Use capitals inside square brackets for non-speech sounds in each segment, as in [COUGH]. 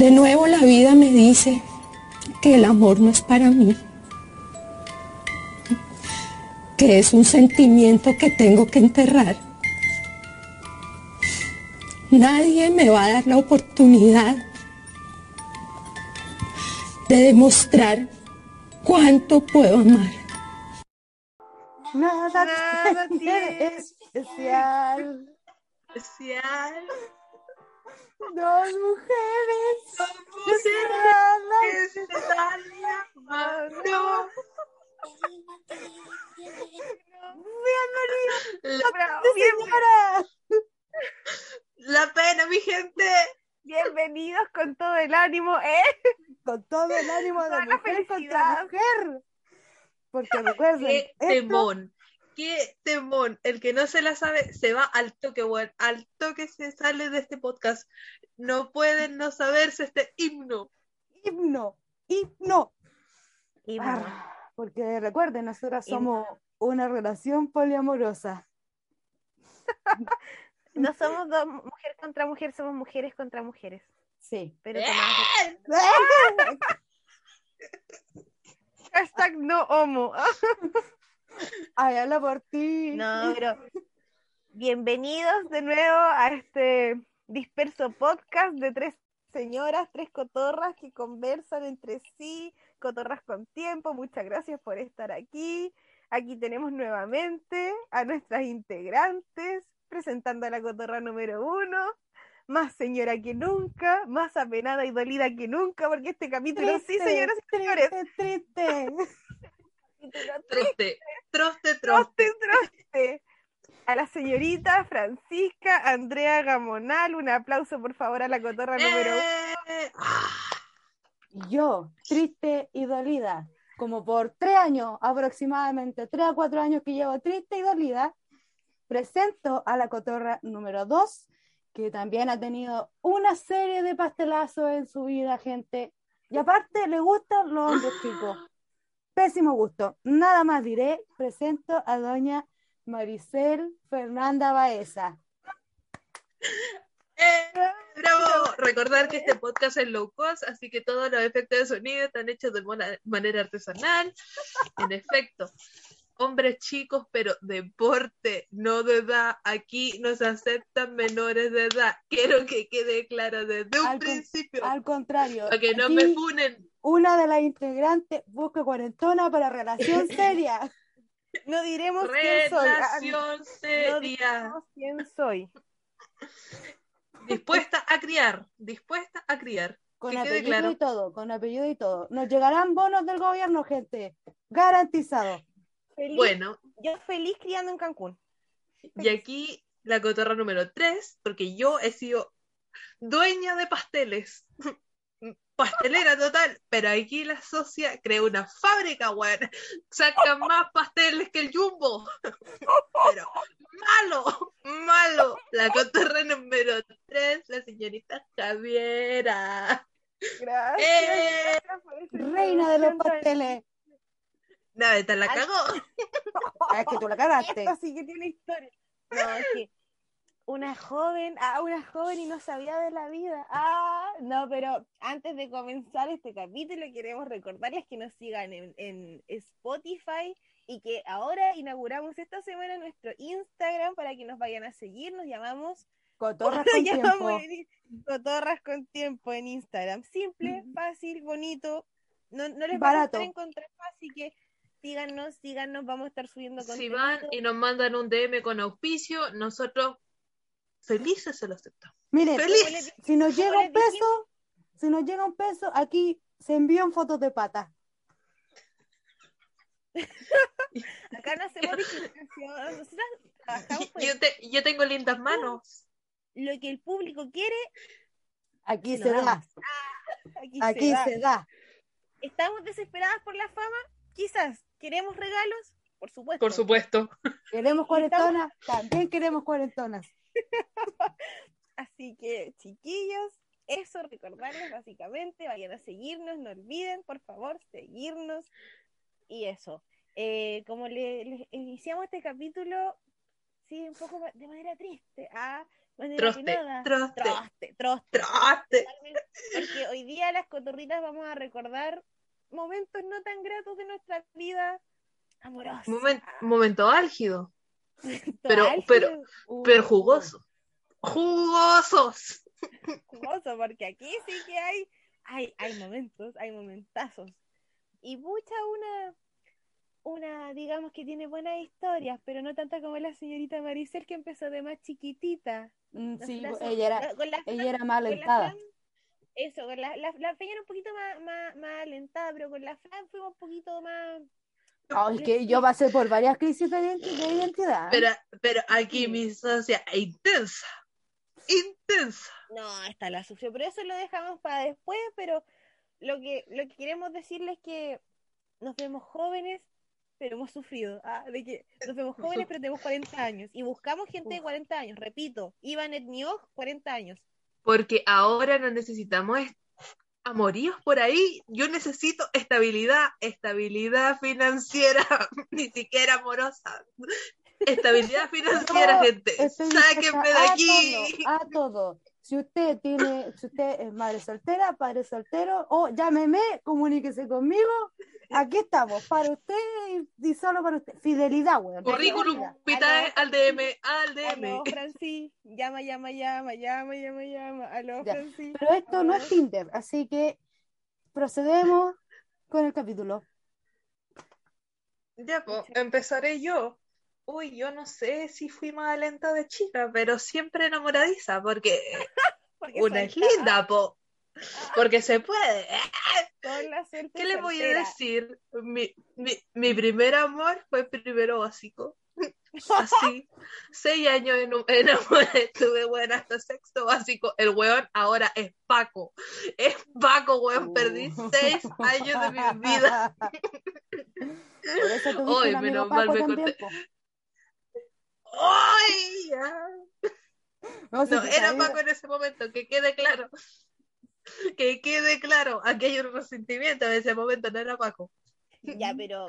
De nuevo la vida me dice que el amor no es para mí, que es un sentimiento que tengo que enterrar. Nadie me va a dar la oportunidad de demostrar cuánto puedo amar. Nada, Nada tiene tiene especial. especial. Dos mujeres. Mujeres que se dan la mano. La, la pena, mi gente. Bienvenidos con todo el ánimo, ¿eh? Con todo el ánimo de Toda la mujer contra felicidad. mujer. Porque recuerden, Qué esto- temón. Qué temón. El que no se la sabe se va al toque, weón. Al toque se sale de este podcast. No pueden no saberse este himno. himno, himno. Himno. Porque recuerden, nosotras Himno. somos una relación poliamorosa. [LAUGHS] No somos dos mujer contra mujer, somos mujeres contra mujeres. Sí. Pero ¡Eh! [LAUGHS] Hashtag no homo. [LAUGHS] Ay, habla por ti. No, pero bienvenidos de nuevo a este disperso podcast de tres señoras, tres cotorras que conversan entre sí, cotorras con tiempo. Muchas gracias por estar aquí. Aquí tenemos nuevamente a nuestras integrantes, presentando a la cotorra número uno, más señora que nunca, más apenada y dolida que nunca, porque este capítulo, sí, señoras y señores, Triste, triste. Capítulo Troste, troste, troste. troste, troste. A la señorita Francisca Andrea Gamonal, un aplauso por favor a la cotorra número uno. Eh, Yo, triste y dolida, como por tres años aproximadamente, tres a cuatro años que llevo triste y dolida, presento a la cotorra número dos, que también ha tenido una serie de pastelazos en su vida, gente. Y aparte le gustan los hombres chicos. Pésimo gusto. Nada más diré, presento a doña Maricel Fernanda Baeza. [LAUGHS] eh, bravo. Recordar que este podcast es low cost, así que todos los efectos de sonido están hechos de manera artesanal. En efecto, hombres chicos, pero deporte, no de edad. Aquí no se aceptan menores de edad. Quiero que quede claro desde un Al con- principio, Al contrario, para que no aquí me funen. Una de las integrantes busca cuarentona para relación [LAUGHS] seria. No diremos quién soy. ah, Relación no seria. diremos quién soy. Dispuesta a criar, dispuesta a criar. Con Que apellido claro. y todo, con apellido y todo. Nos llegarán bonos del gobierno, gente. Garantizado. Feliz- Bueno, Yo feliz criando en Cancún. y aquí la cotorra número 3, porque yo he sido dueña de pasteles. Pastelera total, pero aquí la socia creó una fábrica, weón. Saca más pasteles que el jumbo. Pero malo, malo. La cotorra número 3, la señorita Javiera. Gracias. ¡Eh! Reina de los pasteles. Nada, te la cagó. Ah, Es que tú la cagaste. Esto sí que tiene historia. No, es que una joven, ah, una joven y no sabía de la vida. Ah, no, pero antes de comenzar este capítulo queremos recordarles que nos sigan en, en Spotify y que ahora inauguramos esta semana nuestro Instagram para que nos vayan a seguir. Nos llamamos Cotorras [LAUGHS] con llamamos tiempo. en- Cotorras con tiempo en Instagram. Simple, fácil, bonito. No, no les va a Barato. encontrar así que síganos, síganos, vamos a estar subiendo Si contenido. van y nos mandan un DM con auspicio, nosotros felices se lo aceptamos. Miren, Feliz. si nos llega un peso, si nos llega un peso, aquí se envían fotos de pata. [LAUGHS] Acá no hacemos discriminación, nosotros trabajamos por Yo, te- yo tengo lindas manos. lo que el público quiere, Aquí Se da. aquí, Aquí se da. se da. ¿Estamos desesperadas por la fama? Quizás. ¿Queremos regalos? Por supuesto. Por supuesto. Queremos cuarentonas, también queremos cuarentonas. [LAUGHS] Así que, chiquillos, eso recordarles básicamente, vayan a seguirnos, no olviden, por favor, seguirnos. Y eso. Eh, como le, le- iniciamos este capítulo, sí, un poco de manera triste, ah, manera Troste, penada. troste, troste, troste. troste. Porque hoy cotorritas vamos a recordar momentos no tan gratos de nuestra vida amorosa. Momen- momento álgido, [LAUGHS] pero- pero- Uh, pero jugoso. Jugosos. jugoso, porque aquí sí que hay, hay, hay momentos, hay momentazos. Y mucha una, una, digamos que tiene buenas historias, pero no tanta como la señorita Maricel que empezó de más chiquitita. Mm, Sí, ella era, la- con la ella era más Con la alentada. Eso, con la, la, la Feña era un poquito más, más, más alentada, pero con la Fran fuimos un poquito más. Oh, es que yo pasé por varias crisis de, identi- de identidad. Pero, pero aquí mi socia es intensa. Intensa. No, esta la sufrió, pero eso lo dejamos para después, pero lo que, lo que queremos decirles es que nos vemos jóvenes, pero hemos sufrido. Ah, de que nos vemos jóvenes, pero tenemos 40 años. Y buscamos gente de 40 años, repito, Iván Etniog, 40 años. Porque ahora no necesitamos est- amoríos por ahí. Yo necesito estabilidad, estabilidad financiera, [LAUGHS] ni siquiera amorosa. Estabilidad [LAUGHS] financiera, No, gente. Sáquenme de a aquí. todo, a todo. Si usted tiene, si usted es madre soltera, padre soltero, o llámeme, comuníquese conmigo. Aquí estamos, para usted y, solo para usted. Fidelidad, weón. Currículum vitae al DM, al Aló, DM. Franci, llama, llama, llama, llama, llama, llama. Aló, Ya, Franci. Pero esto no es Aló. Tinder, así que procedemos con el capítulo. Ya, pues, empezaré yo. Uy, yo no sé si fui más lenta de chica, pero siempre enamoradiza, porque [LAUGHS] Porque una es linda, po. Porque se puede. ¿Qué le voy a decir? Mi, mi, mi primer amor fue primero básico. Así, seis años en- enamoré, tuve bueno hasta sexto básico. El weón ahora es Paco. Es Paco, weón. Perdí seis años de mi vida. Por eso amigo menos mal me corté. ¡Ay! ya! No, si No, te era sabía- Paco en ese momento, que quede claro. [LAUGHS] Que quede claro, aquí hay un resentimiento en ese momento, no era Paco. Ya, pero,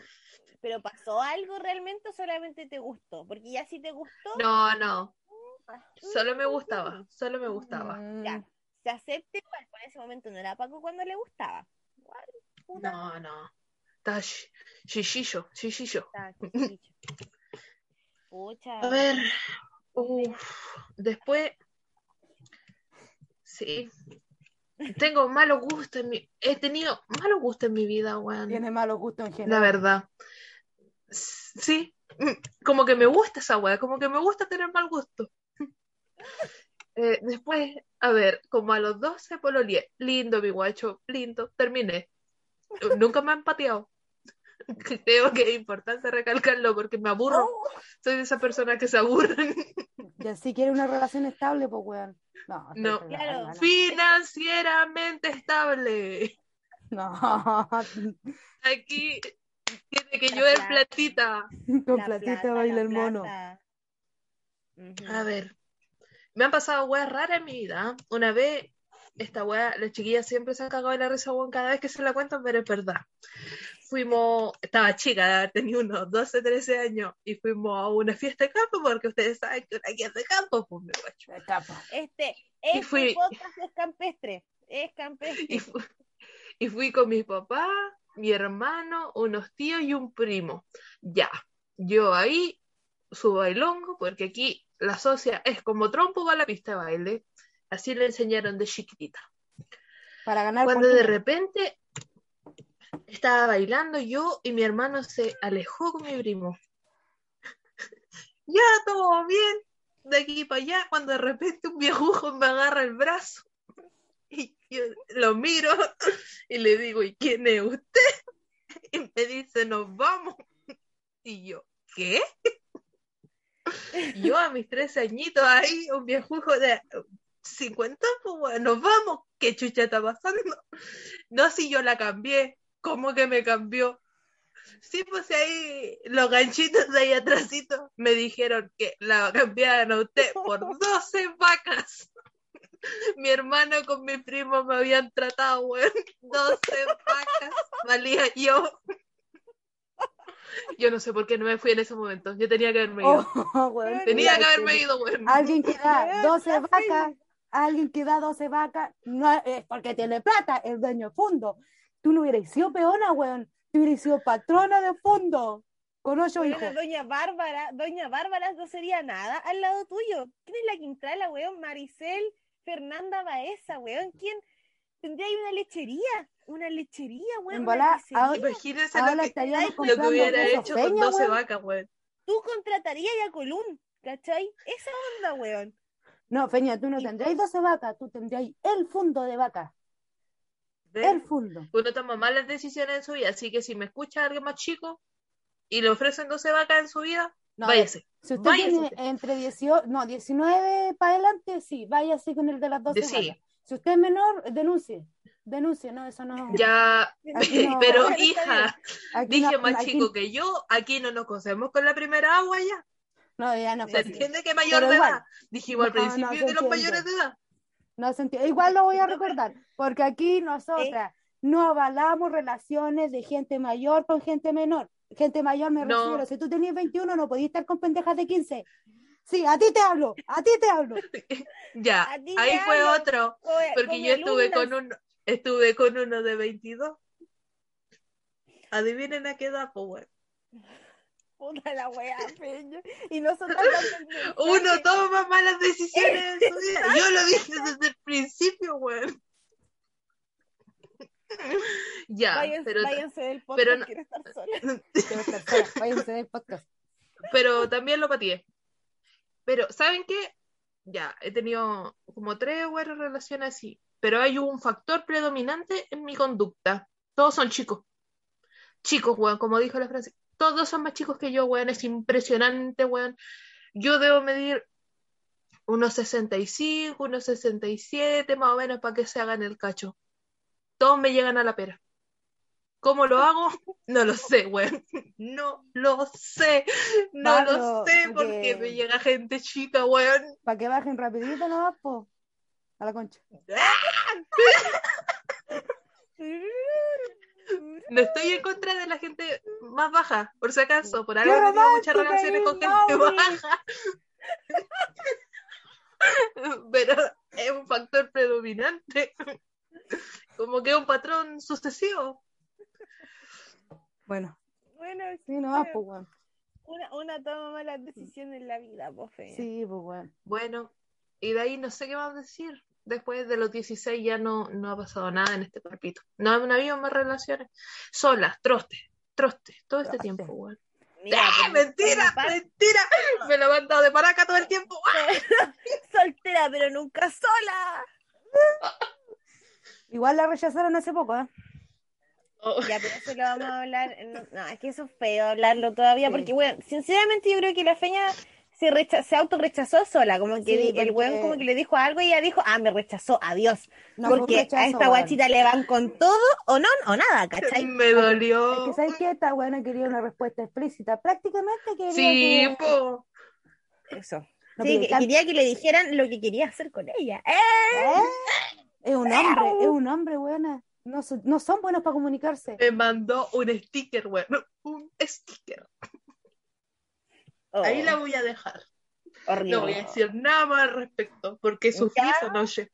pero ¿pasó algo realmente o solamente te gustó? Porque ya si te gustó, No, no, ah, solo me gustaba, solo me gustaba. Mm, ya, se acepta igual, por ese momento no era Paco cuando le gustaba. No, no. Está chichicho. Pucha. A ver, uf, después, sí, tengo malos gustos en mi, he tenido malos gustos en mi vida, weón. Tiene malos gustos en La general. verdad. Sí, como que me gusta esa weá, como que me gusta tener mal gusto. [LAUGHS] Eh, después, a ver, como a los 12 pololeé, lindo mi guacho, lindo, terminé. Nunca me han pateado. [LAUGHS] Creo que es importante recalcarlo porque me aburro. Oh, Soy de esa persona que se aburren. Y así quiere una relación estable, pues, weón. No, [LAUGHS] No. Claro. Financieramente estable. [LAUGHS] No, Aquí tiene que llover platita. con la platita plata, baila la el mono. A ver, me han pasado weas raras en mi vida. Una vez, esta wea, la chiquilla siempre se ha cagado de la risa, weón, cada vez que se la cuentan, pero es verdad. Fuimos, estaba chica, tenía unos 12, 13 años, y fuimos a una fiesta de campo, porque ustedes saben que una fiesta de campo, pues mi guacho. Este, Y este fui- podcast es campestre. Es campestre. Y, fu- y fui con mi papá, mi hermano, unos tíos y un primo. Ya, yo ahí su bailongo, porque aquí la socia es como trompo va a la pista de baile. Así le enseñaron de chiquitita. Para ganar Cuando de repente estaba bailando yo y mi hermano se alejó con mi primo. [LAUGHS] Ya, todo bien, de aquí para allá, cuando de repente un viejujo me agarra el brazo y yo lo miro y le digo, ¿y quién es usted? Y me dice, nos vamos. Y yo, ¿qué? Yo a mis 13 añitos ahí, un viejujo de 50, pues bueno, nos vamos. ¿Qué chucha está pasando? No, si yo la cambié. ¿Cómo que me cambió? Sí, pues ahí los ganchitos de ahí atrásito me dijeron que la cambiaran a usted por [LAUGHS] 12 vacas. Mi hermano con mi primo me habían tratado, weón. 12 vacas valía yo. Yo no sé por qué no me fui en ese momento. Yo tenía que haberme ido. Oh, [LAUGHS] Tenía que haberme ido, weón. Alguien que da 12 vacas alguien que da 12 vacas no es porque tiene plata, es dueño de fondo. Tú no hubieras sido peona, weón. Tú hubieras sido patrona de fondo. Con ocho hijos. Doña Bárbara, Doña Bárbara no sería nada al lado tuyo. ¿Quién es la Quintrala, weón? Maricel, Fernanda Baeza, weón. ¿Quién? Tendría ahí una lechería, una lechería, weón. Una ahora- Imagínense Ahora lo que, lo que hubiera hecho con Peña, 12 weón. vacas, weón. Tú contratarías a Colum, ¿cachai? Esa onda, weón. No, Feña, tú no Y tendrías 12 vacas, tú tendrías el fondo de vaca. El fondo. Uno toma malas decisiones en su vida, así que si me escucha alguien más chico y le ofrecen 12 vacas en su vida, No, váyase. Si usted Váyase tiene entre 18, no, 19 para adelante, sí, váyase con el de las 12 De sí. Si usted es menor, denuncie. Denuncie, no, eso no. Ya, no, [LAUGHS] pero hija, dije más aquí- chico que yo, aquí no nos cosemos con la primera agua ya. No, ya no ¿Se entiende que mayor Pero de igual. edad? Dijimos al principio de los mayores de edad. No se entiende. Igual lo voy a [LAUGHS] recordar, porque aquí nosotras no avalamos relaciones de gente mayor con gente menor. Gente mayor me No. refiero, si tú tenías 21 no podías estar con pendejas de 15. Sí, a ti te hablo, a ti te hablo. [LAUGHS] Ya, ahí fue otro, porque yo estuve alumnas. con un, estuve con uno de 22. Adivinen a qué edad, pues, weón. Puta la weá, peña. Y nosotros. [LAUGHS] Uno toma malas decisiones en su vida. Yo lo dije desde el principio, weón. [LAUGHS] Ya, Váyanse, pero, váyanse del podcast, pero no- quiero estar sola. [LAUGHS] Quiero estar sola, váyanse del podcast. pero también lo pateé. Pero, ¿saben qué? Ya, he tenido como tres buenas relaciones así, pero hay un factor predominante en mi conducta. Todos son chicos. Chicos, weón, como dijo la frase. Todos son más chicos que yo, weón. Es impresionante, weón. Yo debo medir unos 65, unos 67, más o menos, para que se hagan el cacho. Todos me llegan a la pera. ¿Cómo lo hago? [LAUGHS] No lo sé, weón. No lo sé. No Pablo, lo sé porque que- me llega gente chica, weón. Para que bajen rapidito nomás, po. A la concha. [LAUGHS] No estoy en contra de la gente más baja, por si acaso. Por ¡Qué algo he tenido muchas relaciones con gente baja. [LAUGHS] Pero es un factor predominante. Como que un patrón sucesivo. Bueno, Bueno, sí, nomás, bueno, pues, una, una toma malas decisiones en la vida, pues. Sí, pues, weón. Bueno, y de ahí no sé qué más decir. Después de los 16 ya no, no ha pasado nada en este cuerpito. No, no ha habido más relaciones. Solas, troste, troste, todo este Troste. tiempo, weón. Mira, ¡Ah, mentira! ¡Mentira! Me lo han dado de paraca todo el tiempo. [LAUGHS] soltera, pero nunca sola. Igual la rechazaron hace poco, ¿eh? Oh, Ya, pero eso lo vamos a hablar. No, no, es que eso es feo hablarlo todavía, Sí. porque, bueno, sinceramente yo creo que la feña se, recha se autorrechazó sola, como que Sí, el porque- weón como que le dijo algo y ella dijo, ah, me rechazó, adiós. No porque a esta guachita le van con todo o no, o nada, ¿cachai? me Es dolió. que sabes que esta buena quería una respuesta explícita. Prácticamente quería Sí, que... po. Eso. No, Sí, pero que- tal- quería que le dijeran lo que quería hacer con ella. ¡Eh! ¿Eh? Es un hombre, es un hombre, buena. No, son- no son buenos para comunicarse. Me mandó un sticker, weón. Un sticker. Oh, Ahí la voy a dejar. horrible. No voy a decir nada más al respecto, porque sufrí Ya. esa noche.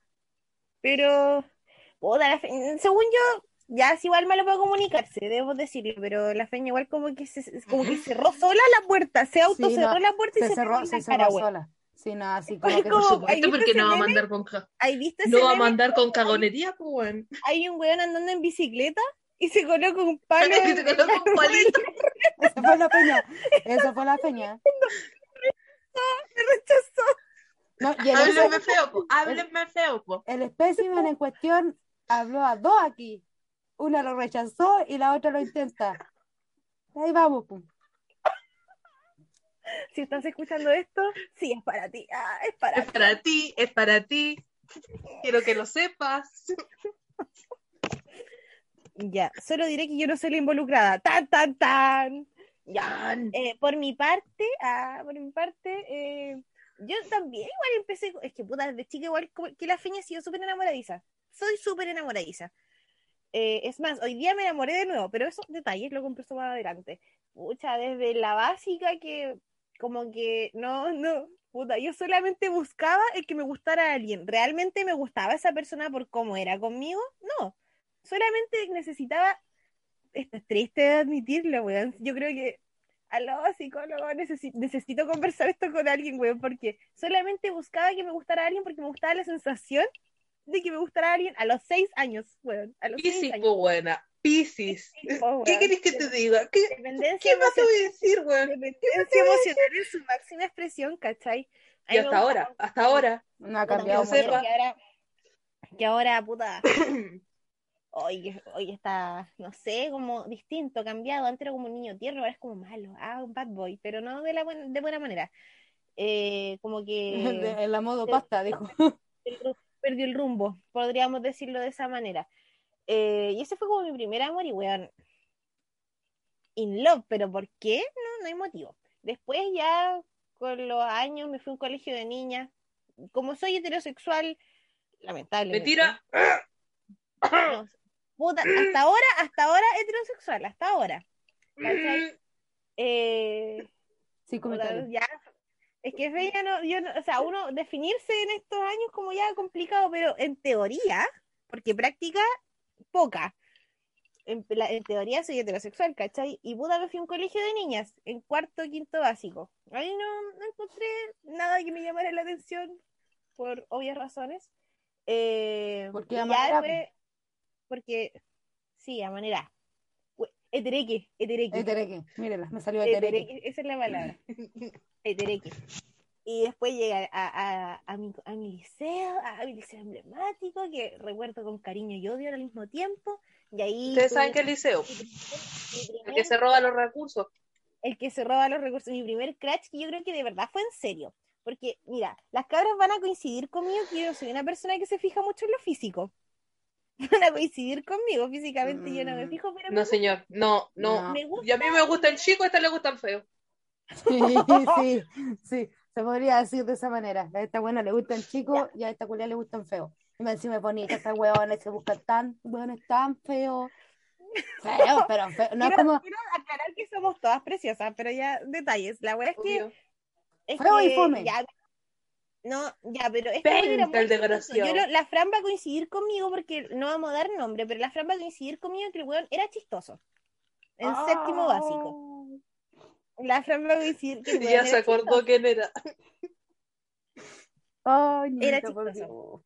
Pero, fe- según yo, ya es igual malo para comunicarse, debo decirlo, pero la feña igual como que se, como que cerró sola la puerta, se auto Sí, no, la puerta y Se se, cerró, se cerró cara, sola. Sí, no, así [LAUGHS] como que... Por supuesto, ¿Ahí viste porque no va a mandar con ja- ¿Ahí viste ese No va a mandar con cagonería, pues, weón. Hay un weón andando en bicicleta [LAUGHS] y se coloca un palo se coloca un palito. [LAUGHS] Esa fue la peña. Esa fue la peña. me rechazó. No, y el, Háblenme feo, po. Háblenme feo, po. el espécimen en cuestión habló a dos aquí. Una lo rechazó y la otra lo intenta. Ahí vamos, pum. Si estás escuchando esto, sí, es para ti. Ah, es para Es ti. para ti, es para ti. Quiero que lo sepas. Ya, solo diré que yo no soy la involucrada. Tan, tan, tan. Ya. Eh, por mi parte, ah, por mi parte, eh, yo también igual empecé, es que puta, desde chica igual que la feña ha sido súper enamoradiza. Soy súper enamoradiza. Eh, es más, hoy día me enamoré de nuevo, pero esos detalles lo converso más adelante. Pucha, desde la básica que como que no, no, puta, yo solamente buscaba el que me gustara a alguien. ¿Realmente me gustaba esa persona por cómo era conmigo? Solamente necesitaba, esto es triste de admitirlo, weón. Yo creo que, aló, psicólogo, necesi- necesito conversar esto con alguien, weón, porque solamente buscaba que me gustara alguien porque me gustaba la sensación de que me gustara a alguien a los seis años, weón. A los seis Piscis, años. buena. Po, ¿Qué querés que te diga? ¿Qué, Dependencia qué más te voy a decir, weón? Dependencia emocional en su máxima expresión, ¿cachai? A Y hasta ahora, hasta ahora. No ha cambiado que ahora, puta, [COUGHS] hoy, hoy está, no sé, como distinto, cambiado. Antes era como un niño tierno, ahora es como malo, ah, un bad boy, pero no de la buena, de buena manera. Eh, como [LAUGHS] que De- En la modo pasta, dijo. [LAUGHS] perdió el rumbo, podríamos decirlo de esa manera. Eh, y ese fue como mi primer amor y weón, in love, pero ¿por qué? No, no hay motivo. Después ya con los años me fui a un colegio de niñas. Como soy heterosexual, lamentablemente. Mentira. no, puta, hasta ahora, hasta ahora heterosexual, hasta ahora. ¿cachai? Eh, Sin puta, ya, es que fe, ya no, yo no- o sea, uno definirse en estos años como ya complicado, pero en teoría, porque práctica poca. En, la- en teoría soy heterosexual, ¿cachai? Y puta me fui a un colegio de niñas, en cuarto quinto básico. Ahí no, no encontré nada que me llamara la atención, por obvias razones. Eh, ¿Por qué y a ya manera? Porque, sí, a manera. Ue- Etereque, etereque. Etereque, mírenla, me salió Etereque. Etereque, esa es la palabra. [LAUGHS] Etereque. Y después llega a, a, a mi, a mi liceo, a mi liceo emblemático, que recuerdo con cariño y odio al mismo tiempo. Y ahí Ustedes tuve saben qué liceo. mi primer- mi El que se roba los recursos. el que se roba los recursos. Mi primer crash, que yo creo que de verdad fue en serio. Porque, mira, las cabras van a coincidir conmigo que yo soy una persona que se fija mucho en lo físico. [LAUGHS] Van a coincidir conmigo físicamente, yo no me Mm, fijo, pero No, señor. No, no. No. me gusta. Y a mí me gusta el chico, a esta le gusta el feo. [LAUGHS] Sí, sí, sí, se podría decir de esa manera. A esta buena le gustan chicos y a esta culia le gustan feos. Y me encima bonita, esta huevones se buscan tan, huevones tan feos. Feos, pero feos. No es quiero, como quiero aclarar que somos todas preciosas, pero ya detalles. La verdad es que Obvio. Es Feo y que fome. ya, no, ya, pero este era el chistoso. desgraciado. Yo la Fran va a coincidir conmigo porque no vamos a dar nombre, pero la Fran va a coincidir conmigo que el weón era chistoso. En Ah. séptimo básico. La Fran va a coincidir que el [LAUGHS] weón Ya era se acordó quién era. Ay, Era chistoso.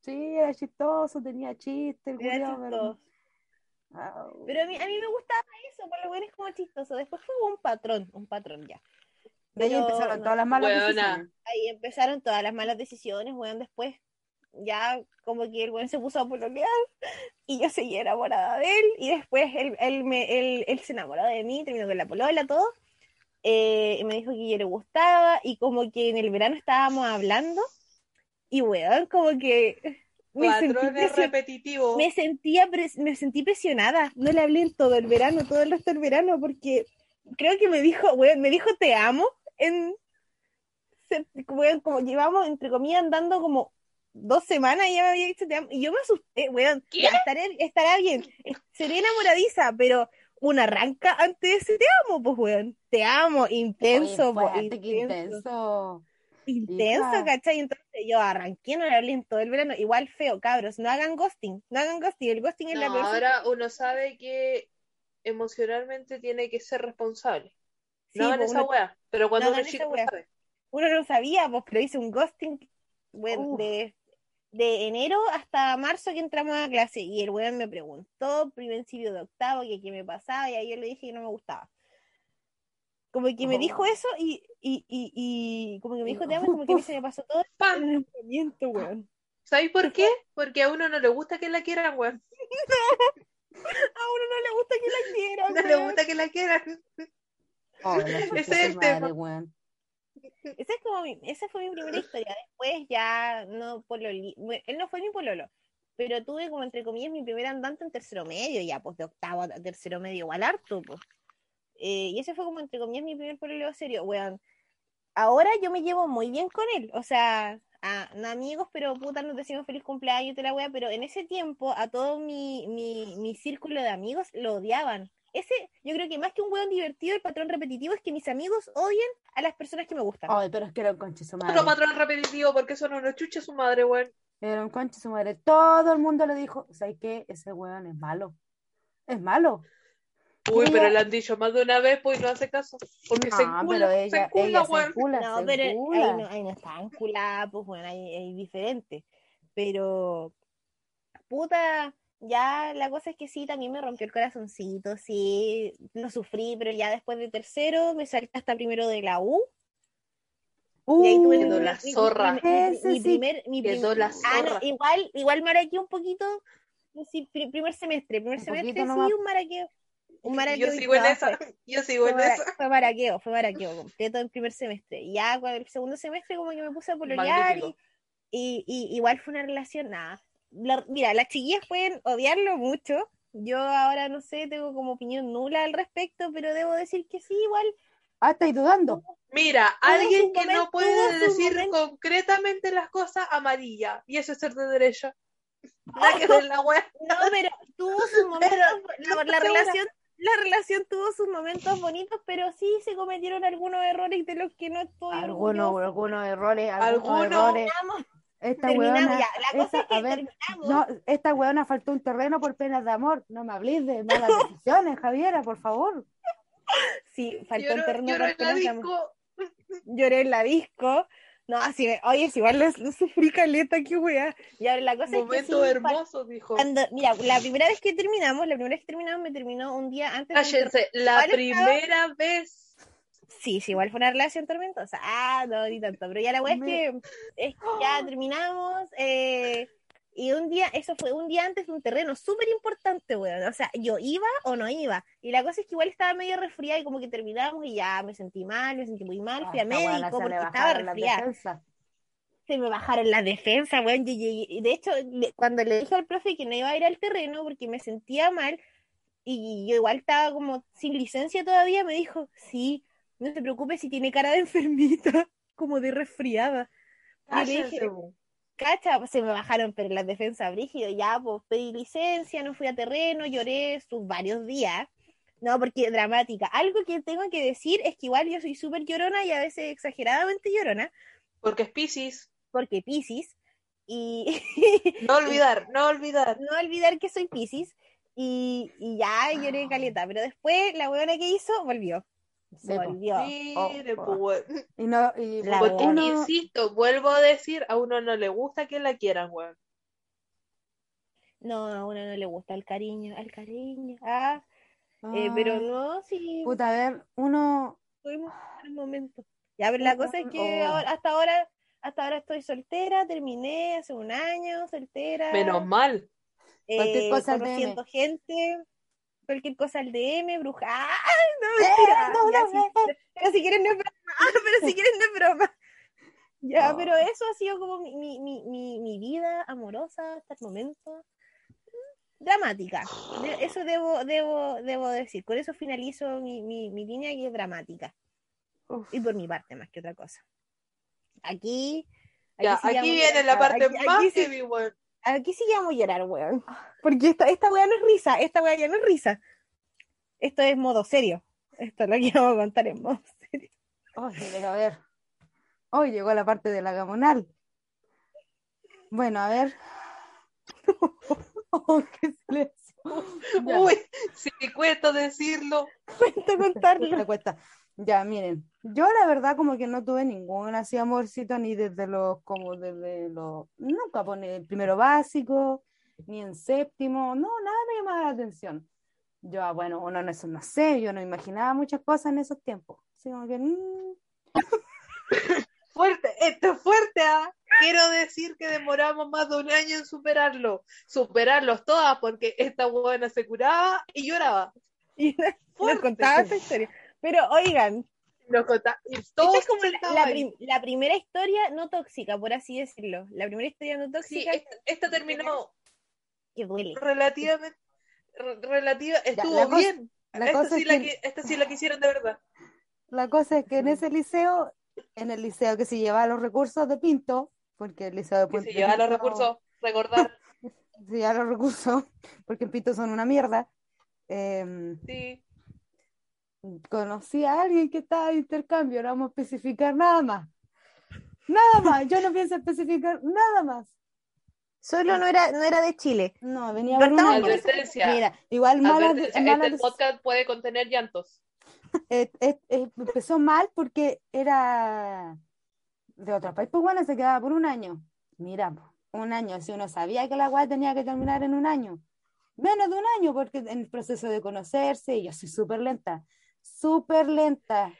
Sí, era chistoso, tenía chiste, el Era culiao, pero- chistoso. Pero a mí, a mí me gustaba eso, por lo bueno es como chistoso. Después fue un patrón, un patrón ya. De ahí Pero empezaron no, todas las malas decisiones. ahí empezaron todas las malas decisiones, weón, después ya como que el weón se puso a pololear y yo seguía enamorada de él y después él, él, me, él, él se enamoró de mí, terminó con la polola, todo, eh, y me dijo que yo le gustaba y como que en el verano estábamos hablando y weón, como que me sentí, repetitivos. me sentía me sentí presionada, no le hablé en todo el verano, todo el resto del verano, porque creo que me dijo, weón, me dijo te amo en weón, como llevamos entre comillas andando como dos semanas y ya me había dicho te amo, y yo me asusté, weón, estaré, estará bien, seré enamoradiza, pero una arranca antes de ese te amo, pues weón, te amo, intenso, Oye, qué intenso intenso. intenso, Hija. ¿cachai? Entonces yo arranqué, no le hablé en todo el verano. Igual feo, cabros, no hagan ghosting, no hagan ghosting. El ghosting es la peor. ahora uno sabe que emocionalmente tiene que ser responsable. Sí, No hagan pues, esa uno, weá. Pero cuando no uno chico sabe. uno no sabía, pues, pero hice un ghosting bueno, de, de enero hasta marzo que entramos a clase. Y el weón me preguntó, principio de octavo, que qué me pasaba, y ahí yo le dije que no me gustaba. Como que me Oh. dijo eso y, y, y, y como que me dijo te amo, y como que a mí se me [LAUGHS] pasó todo el ¡Pam! enamoramiento, weón. ¿Sabéis por qué? Porque a uno no le gusta que la quieran, weón. [LAUGHS] A uno no le gusta que la quieran, [LAUGHS] No le gusta que la quieran. Oh, Ese es su el madre, tema. weón. Esa es como mi- esa fue mi primera historia. Después ya no pololi, él no fue mi pololo, pero tuve como entre comillas mi primer andante en tercero medio, ya pues de octavo a tercero medio igual harto, pues. Eh, y ese fue como entre comillas mi primer pololeo serio, weón. Ahora yo me llevo muy bien con él, o sea, a, no amigos, pero puta, nos decimos feliz cumpleaños y toda la wea, pero en ese tiempo a todo mi, mi, mi círculo de amigos lo odiaban. Ese, yo creo que más que un weón divertido, el patrón repetitivo es que mis amigos odien a las personas que me gustan. Ay, pero es que era un conche su madre. Otro patrón repetitivo porque son unos chuches su madre, weón. Era un conche su madre. Todo el mundo le dijo, ¿sabes qué? Ese weón es malo. Es malo. Uy, Ella- pero le han dicho más de una vez, pues y no hace caso. Porque se No, encula, pero se ella, encula, ella se weón. encula, No, se pero ahí encula. no, ahí no está enculada, pues bueno, ahí hay diferente. Pero, puta, ya la cosa es que sí, también me rompió el corazoncito, sí, lo sufrí, pero ya después de tercero me salté hasta primero de la U. Y ahí tuve Quedó la mi- mi- zorra. mi- mi- Ese mi sí. primer- mi Quedó la Ah, no, zorra. igual, igual maraqueo un poquito, sí, pri- primer semestre, primer Un semestre sí, nomás. un maraqueo. Un maraqueo Yo sigo en esa. fue- [LAUGHS] Yo sigo fue, en mara- esa. fue maraqueo, fue maraqueo completo en primer semestre. Y ya con el segundo semestre como que me puse a pololear y, y igual fue una relación, nada. La- mira, las chiquillas pueden odiarlo mucho. Yo ahora no sé, tengo como opinión nula al respecto, pero debo decir que sí, igual. Ah, estáis dudando. Mira, alguien que no puede decir momento. concretamente las cosas amarilla. Y eso es ser de derecha. [LAUGHS] Nada que la wea. No, pero tuvo sus [LAUGHS] momentos, la, relación, la relación tuvo sus momentos bonitos, pero sí se cometieron algunos errores de los que no estoy Algunos, algunos errores, algunos Algunos. errores. Esta. La cosa esta- es que a ver, terminamos. no, esta weona faltó un terreno por penas de amor. No me hables de malas [LAUGHS] decisiones, Javiera, por favor. Sí, faltó Lloró, el terreno lloró por en la penas de amor. disco. lloré en la disco. No, así, oye, si igual lo, lo sufrí caleta, qué weá. Y ahora la cosa Momento es que sí, fa- hermoso, dijo. cuando, mira, la primera vez que terminamos, la primera vez que terminamos me terminó un día antes Cállense, la Igual estaba- primera vez. Sí, sí, igual fue una relación tormentosa. Ah, no, ni tanto. Pero ya la weá es que, es que ya terminamos. eh, y un día, eso fue un día antes de un terreno súper importante, weón. O sea, yo iba o no iba. Y la cosa es que igual estaba medio resfriada y como que terminamos y ya me sentí mal, me sentí muy mal. Fui a Ah, esta weona médico porque estaba resfriada. se me bajaron las defensas, weón. Y- y- y de hecho, cuando le dije al profe que no iba a ir al terreno porque me sentía mal, y yo igual estaba como sin licencia todavía, me dijo, sí, no se preocupe si tiene cara de [LAUGHS] enfermita, como de resfriada. Y le dije, cacha, pues se me bajaron, pero las defensas brígido, ya, pues pedí licencia, no fui a terreno, lloré sus varios días. No, porque dramática. Algo que tengo que decir es que igual yo soy súper llorona y a veces exageradamente llorona, Porque es Pisces. porque Piscis, y [LAUGHS] No olvidar, no olvidar. no olvidar que soy Piscis, y, y ya lloré caleta, pero después la huevona que hizo volvió. Sí, po. volvió. Oh, pues. Y no, y [LAUGHS] La Porque, uno, insisto, vuelvo a decir, a uno no le gusta que la quieran, weón. No, a uno no le gusta el cariño, el cariño. Ah, eh, pero no, sí, Puta, a ver, uno, tuvimos un momento. Ya, pero la cosa es que oh. ahora- hasta ahora, hasta ahora estoy soltera, terminé hace un año, soltera. Menos mal. Eh, cosa conociendo gente, cualquier cosa al DM, bruja. ¡Ay, no, mentira! Eh, no, Ya, no, sí, eh, pero si quieren no es broma, [LAUGHS] pero si quieren no es broma. Ya, Oh. pero eso ha sido como mi, mi, mi, mi, vida amorosa hasta el momento. Dramática. De- eso debo, debo, debo decir. Con eso finalizo mi, mi, mi línea que es dramática. uf. Y por mi parte, más que otra cosa. Aquí. Ya, aquí vamos a viene la parte Aquí- más aquí heavy, weón. Aquí sí vamos a llorar, weón. Porque esta, esta weá no es risa, esta weá ya no es risa. Esto es modo serio. Esto es lo que [LAUGHS] vamos a contar en modo serio. Oye, pero a ver. Hoy llegó la parte de la gamonal. Bueno, a ver. Oh, [LAUGHS] [LAUGHS] qué silencio. Ya, Uy, si me cuesta decirlo. Cuenta contarlo. me cuesta. Ya, miren, yo la verdad como que no tuve ningún así amorcito ni desde los, como desde los, nunca pone el primero básico, ni en séptimo, no, nada me llamaba la atención. Yo, ah, bueno, uno no, eso no sé, yo no imaginaba muchas cosas en esos tiempos. Así como que, mm, [LAUGHS] Fuerte, esto es fuerte, ¿ah? Quiero decir que demoramos más de un año en superarlo. Superarlos todas, porque esta buena se curaba y lloraba. [LAUGHS] Y nos Fuerte. contaba esta historia. Pero oigan, Nos conta- y esta es como la, la prim- la primera historia no tóxica, por así decirlo. La primera historia no Sí, tóxica esta, esta terminó que duele. relativamente. re- Relativa, estuvo la bien. la esta, cosa sí es la que- que, esta sí la quisieron de verdad. la cosa es que en ese liceo, en el liceo que se llevaba los recursos de Pinto, porque el liceo de Que Puente se llevan los recursos, recordar. [LAUGHS] se lleva los recursos, porque en Pinto son una mierda. em, Sí. Conocí a alguien que estaba de intercambio, no vamos a especificar nada más. Nada más, yo no pienso especificar nada más. Solo no era, no era de Chile. No, venía por Advertencia. Mira, igual mala, Advertencia, mala este podcast puede contener llantos. eh, eh, eh, empezó mal porque era de otro país, pues bueno, se quedaba por un año. Mira, un año, si uno sabía que la guay tenía que terminar en un año, menos de un año, porque en el proceso de conocerse, yo soy súper lenta, súper lenta.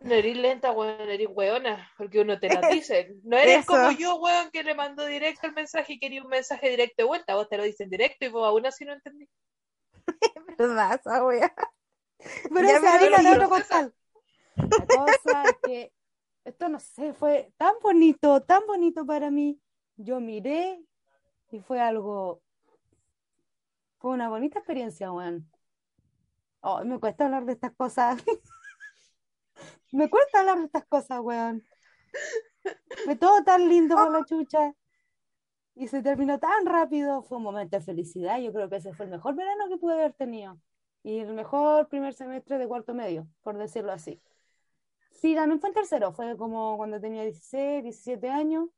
No eres lenta, weón, eres weona, porque uno te la dice. No eres Eso. como yo, weón, que le mandó directo el mensaje y quería un mensaje directo de vuelta. Vos te lo dicen directo y vos aún así no entendí. ¿Verdad, esa wea? Pero Ya, esa harina lo de otro costal. La cosa es que esto no sé, fue tan bonito, tan bonito para mí. Yo miré y fue algo, fue una bonita experiencia, weón. Oh, me cuesta hablar de estas cosas. [LAUGHS] Me cuesta hablar de estas cosas, weón. Fue todo tan lindo por la chucha. Y se terminó tan rápido. Fue un momento de felicidad. Yo creo que ese fue el mejor verano que pude haber tenido. Y el mejor primer semestre de cuarto medio, por decirlo así. Sí, también fue en tercero. Fue como cuando tenía 16, 17 años.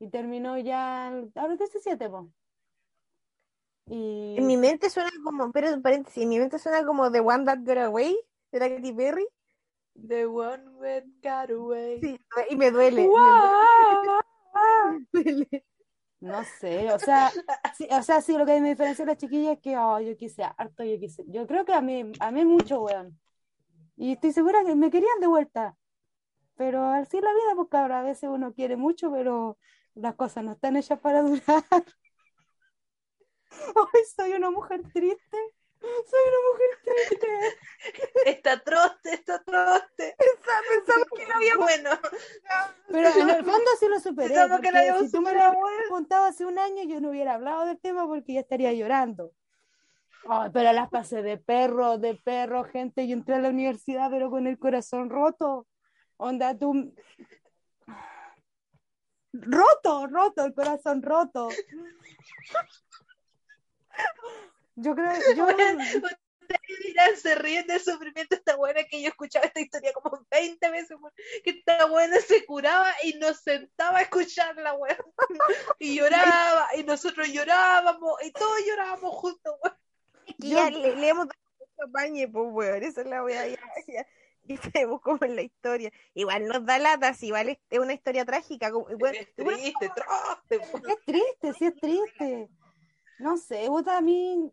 Y terminó ya el- a los 17, po. Y En mi mente suena como, pero paréntesis, en mi mente suena como The One That Got Away, de la Katy Perry. The one that got away. Sí, y me duele. me Wow. [LAUGHS] duele. No sé, o sea, sí, o sea, sí, lo que me diferencia de las chiquillas es que oh, yo quise harto, yo quise, yo creo que a mí, a mí mucho, weón. Y estoy segura que me querían de vuelta. Pero así es la vida, porque ahora a veces uno quiere mucho, pero las cosas no están hechas para durar. Hoy soy una mujer triste. Soy una mujer triste. Está troste, está troste. Pensamos que no había Bueno, Pero en el fondo sí lo superé. Pensamos que habíamos si tú me superado, hubieras contado hace un año, yo no hubiera hablado del tema porque ya estaría llorando. Ay, pero las pasé de perro, de perro, gente. Yo entré a la universidad, pero con el corazón roto. Onda, tú. Roto, roto, el corazón roto. Yo creo, [LAUGHS] yo, ustedes dirán, se ríen del sufrimiento de esta buena que yo escuchaba esta historia como 20 veces, que esta buena se curaba y nos sentaba a escucharla, weón. Y lloraba, y nosotros llorábamos, y todos llorábamos juntos, weón. ya le, le hemos dado pues, weón. Esa es la wea, ya, ya. Y sabemos cómo es la historia. Igual nos da latas, igual es, es una historia trágica. como- weón, Es weón, triste, weón. es triste, sí es triste. No sé, puta, a mí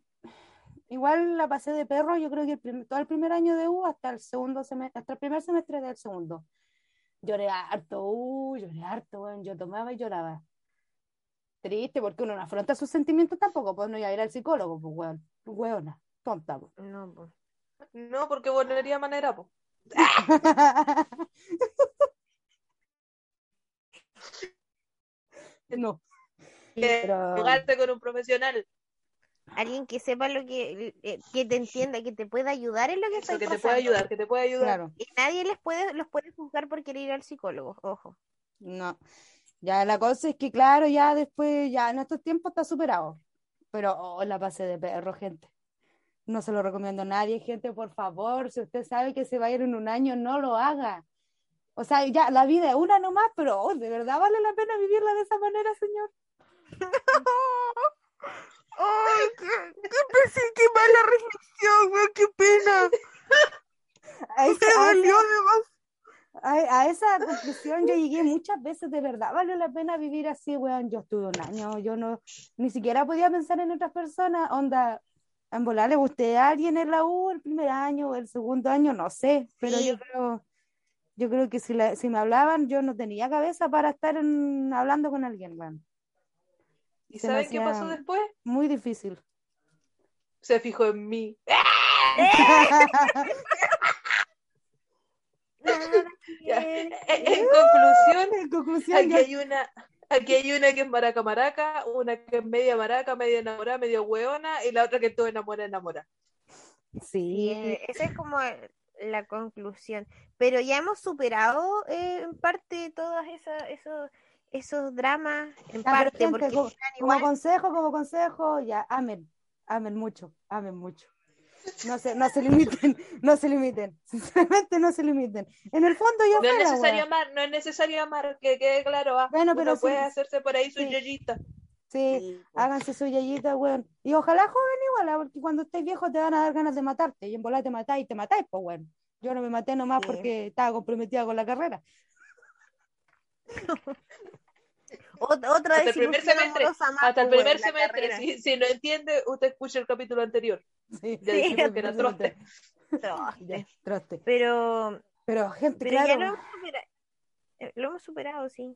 igual la pasé de perro, yo creo que el prim- todo el primer año de U hasta el segundo semestre, hasta el primer semestre del segundo. Lloré harto, uh, lloré harto, weón, yo tomaba y lloraba. Triste, porque uno no afronta sus sentimientos tampoco, pues no iba a ir al psicólogo, pues weón, weona, tonta, pues. No, pues. No, porque volvería manera, po. [LAUGHS] No, Eh, pero Jugarte con un profesional, Alguien que sepa lo que, eh, que te entienda, que te pueda ayudar en lo que eso, que te puede pasando. ayudar, que te puede ayudar. claro, Y nadie les puede, los puede juzgar por querer ir al psicólogo, ojo. no. Ya la cosa es que, claro, ya después, ya en estos tiempos está superado. Pero oh, la pasé de perro, gente. No se lo recomiendo a nadie, gente, por favor. Si usted sabe que se va a ir en un año, no lo haga. O sea, ya la vida es una nomás, pero oh, ¿de verdad vale la pena vivirla de esa manera, señor? ¡Ay, qué, qué, qué mala reflexión! ¡Qué pena! Me dolió además. a- a esa conclusión yo llegué muchas veces, de verdad vale la pena vivir así, weón. Yo estuve un año, yo no, ni siquiera podía pensar en otras personas, onda, en volar le gusté a alguien en la U el primer año o el segundo año, no sé, pero Sí. yo creo, yo creo que si, la- si me hablaban, yo no tenía cabeza para estar en- hablando con alguien, weón. ¿Y saben qué pasó después? Muy difícil. Se fijó en mí. En en conclusión, En conclusión, aquí hay una, aquí hay una que es maraca maraca, una que es media maraca, media enamorada, medio hueona, y la otra que estuvo enamorada, enamorada. Y sí, eh, esa es como la conclusión. Pero ya hemos superado eh, en parte todos esos, esos, esos dramas, en Ya, pero parte, gente, porque como- como consejo, como consejo, ya, amen, amen mucho, amen mucho. No se, no se [LAUGHS] limiten, no se limiten. [LAUGHS] Sinceramente no se limiten. En el fondo ya No es necesario wea. amar, no es necesario amar, que quede claro. ah. Bueno, pero Uno sí- puede hacerse por ahí su sí. yoyita. Sí, Sí, pues. háganse su yayita, weón. Y ojalá joven igual, ah, porque cuando estés viejo te van a dar ganas de matarte. Y en volar te matáis y te matáis, pues weón. Yo no me maté nomás Sí. porque estaba comprometida con la carrera. [LAUGHS] Ot- otra Hasta el primer semestre, Hasta el primer semestre, si, si no entiende, usted escucha el capítulo anterior. [LAUGHS] Sí, Ya Sí, dijimos que era troste. Troste. Pero, Pero, gente, pero ya claro. lo hemos, supera- eh, lo hemos superado, sí.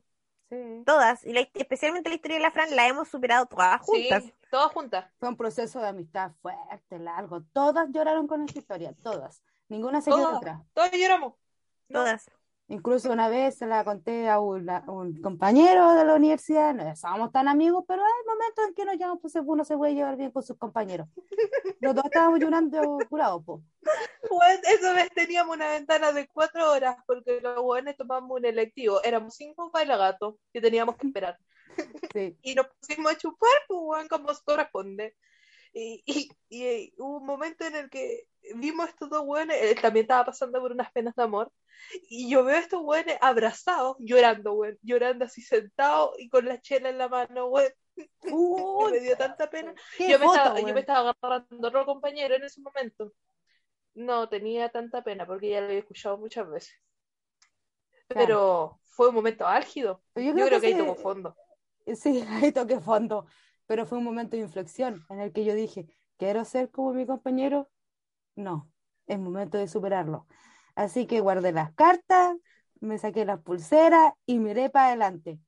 sí. Todas, y la- especialmente la historia de la Fran, la hemos superado todas Sí, juntas. todas juntas. Fue un proceso de amistad fuerte, largo. Todas lloraron con esta historia, todas. Ninguna se quedó Todas. atrás. Todas lloramos. No. Todas. Incluso una vez se la conté a un, a un compañero de la universidad, no estábamos tan amigos, pero hay momentos en que nos llamamos, pues uno se puede llevar bien con sus compañeros. Los dos estábamos llorando curados. Weón, esa vez teníamos una ventana de cuatro horas porque los buenos tomamos un electivo. Éramos cinco gatos que teníamos que esperar. Sí. Y nos pusimos a chupar, pues, como corresponde. Y, y, y, hubo un momento en el que vimos estos dos weones, él también estaba pasando por unas penas de amor, y yo veo a estos weones abrazados, llorando, weón, llorando así sentados y con la chela en la mano, Uy, [LAUGHS] me dio tanta pena. Yo me, foto, estaba, yo me estaba agarrando a otro compañero en ese momento. No tenía tanta pena porque ya lo había escuchado muchas veces. Pero fue un momento álgido. Yo creo que ahí sí- tocó fondo. Sí, [LAUGHS] ahí toqué fondo, pero fue un momento de inflexión en el que yo dije, ¿quiero ser como mi compañero? No, es momento de superarlo. Así que guardé las cartas, me saqué las pulseras y miré para adelante.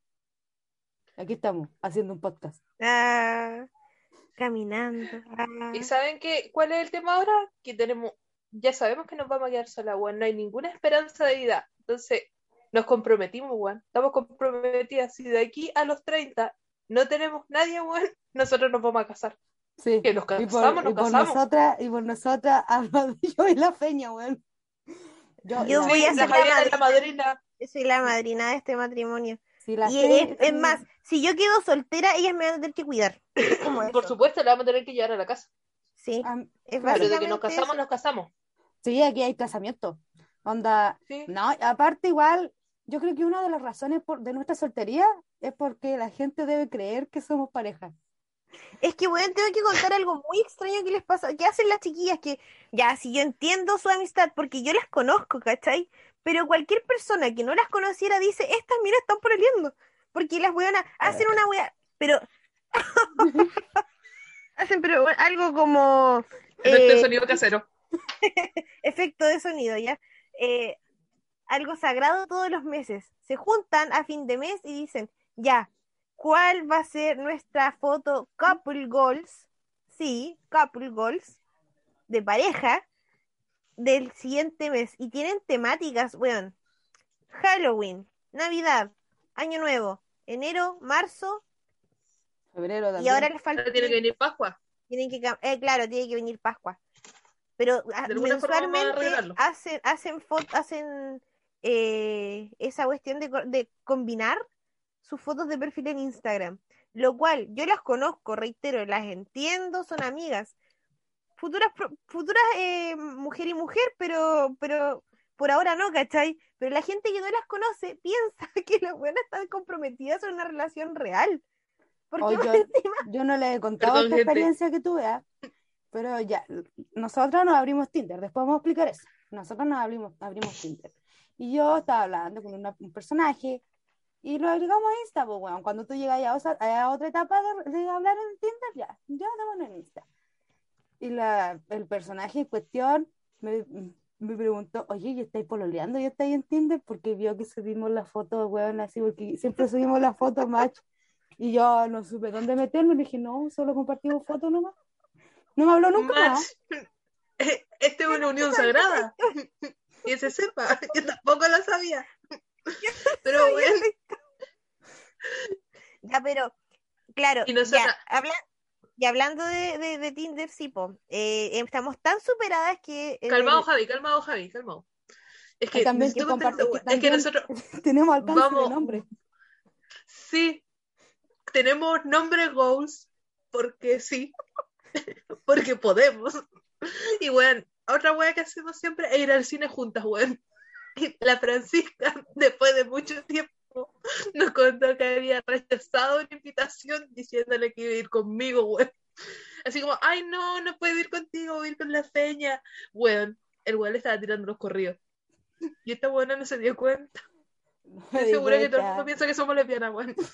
Aquí estamos, haciendo un podcast. Ah, caminando. ah. ¿Y saben qué? ¿Cuál es el tema ahora? Que tenemos, ya sabemos que nos vamos a quedar solas, weón. No hay ninguna esperanza de vida. Entonces, nos comprometimos, weón. Estamos comprometidas. Si de aquí a los 30 no tenemos nadie, weón, nosotros nos vamos a casar. Sí, Que nos y por, casamos, nos y por casamos. nosotras, y por nosotras, [LAUGHS] yo y la feña, weón. Yo, Yo la- voy a ser la la madrina. madrina. Yo soy la madrina de este matrimonio. si la Y es, es más, si yo quedo soltera, ellas me van a tener que cuidar. ¿Cómo es [COUGHS] Por supuesto, la vamos a tener que llevar a la casa. Sí, es. Pero de que nos casamos, eso. nos casamos. Sí, aquí hay casamiento. Onda, Sí. no, aparte igual, yo creo que una de las razones por, de nuestra soltería es porque la gente debe creer que somos pareja. Es que, bueno, tengo que contar algo muy extraño que les pasa. ¿Qué hacen las chiquillas? Que, ya, si yo entiendo su amistad, porque yo las conozco, ¿cachai? Pero cualquier persona que no las conociera dice, estas, mira, están peleando. Porque las weonas hacen una wea, pero... [LAUGHS] hacen, pero algo como... Efecto de eh, sonido casero. [LAUGHS] efecto de sonido, ¿ya? Eh, algo sagrado todos los meses. Se juntan a fin de mes y dicen, ya, ¿cuál va a ser nuestra foto couple goals? Sí, couple goals de pareja del siguiente mes. Y tienen temáticas, weón. Halloween, Navidad, Año Nuevo, enero, marzo, Febrero y ahora les falta... Ahora tiene que venir Pascua. Tienen que, eh, claro, tiene que venir Pascua. Pero ah, mensualmente hacen, hacen, hacen eh, esa cuestión de, de combinar sus fotos de perfil en Instagram. Lo cual yo las conozco, reitero, las entiendo, son amigas. Futuras, pro- futuras eh, mujer y mujer, pero, pero por ahora no, ¿cachai? Pero la gente que no las conoce [LAUGHS] piensa que las buenas están comprometidas en una relación real. Porque más yo- encima Yo no le he contado Perdón, esta gente. experiencia que tuve, ¿ah? pero ya, nosotros nos abrimos Tinder, después vamos a explicar eso. Nosotros nos abrimos, abrimos Tinder. Y yo estaba hablando con una- un personaje y lo agregamos a Insta, pues bueno, cuando tú llegas a, osa- a otra etapa de, de hablar en Tinder, ya, ya démonos en Insta. Y la, el personaje en cuestión me, me preguntó, oye, ¿y estáis pololeando? ¿Y estáis en Tinder? Porque vio que subimos las fotos, weón, así, porque siempre subimos las fotos match. Y yo no supe dónde meterme, le dije, no, solo compartimos fotos nomás. No me habló nunca más. [LAUGHS] Esta es una unión sagrada. [LAUGHS] [LAUGHS] Que se sepa. Yo tampoco lo sabía. [LAUGHS] Pero bueno. Ya, pero, claro, Y ya, habla- y hablando de, de, de Tinder, sí, po, eh, estamos tan superadas que... en Calmado, Javi, calmado, Javi, calmado. Es que, también que comparte- es que nosotros, [LAUGHS] Tenemos alcance Vamos. de nombre. sí, tenemos nombre goals, porque sí, [LAUGHS] porque podemos. Y weón, otra weá que hacemos siempre es ir al cine juntas, weón. Y [LAUGHS] la Francisca, después de mucho tiempo, nos contó que había rechazado una invitación diciéndole que iba a ir conmigo, weón. Así como, ay no, no puedo ir contigo, voy a ir con la feña. Weón, el weón le estaba tirando los corridos. Y esta buena no se dio cuenta. Me [LAUGHS] Estoy segura que todo el mundo piensa que somos lesbianas, weón. [LAUGHS]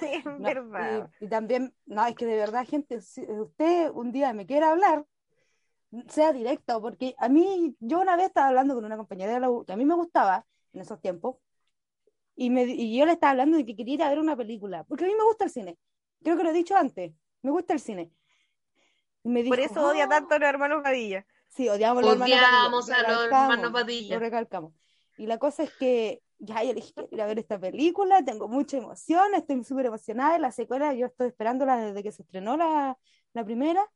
Sí, es No, verdad. y, y también, no, es que de verdad, gente, si usted un día me quiere hablar, sea directo, porque a mí, yo una vez estaba hablando con una compañera de la U, que a mí me gustaba en esos tiempos, y, me, y yo le estaba hablando de que quería ir a ver una película, porque a mí me gusta el cine, creo que lo he dicho antes, me gusta el cine. Y me Por eso odia "Ah". tanto a los hermanos Padilla. Sí, odiamos a los hermanos Odiamos Padilla, a los hermanos Padilla. Lo recalcamos. Y la cosa es que ya yo le dije, quiero ir a ver esta película, tengo mucha emoción, estoy súper emocionada. La secuela, yo estoy esperándola desde que se estrenó la, la primera.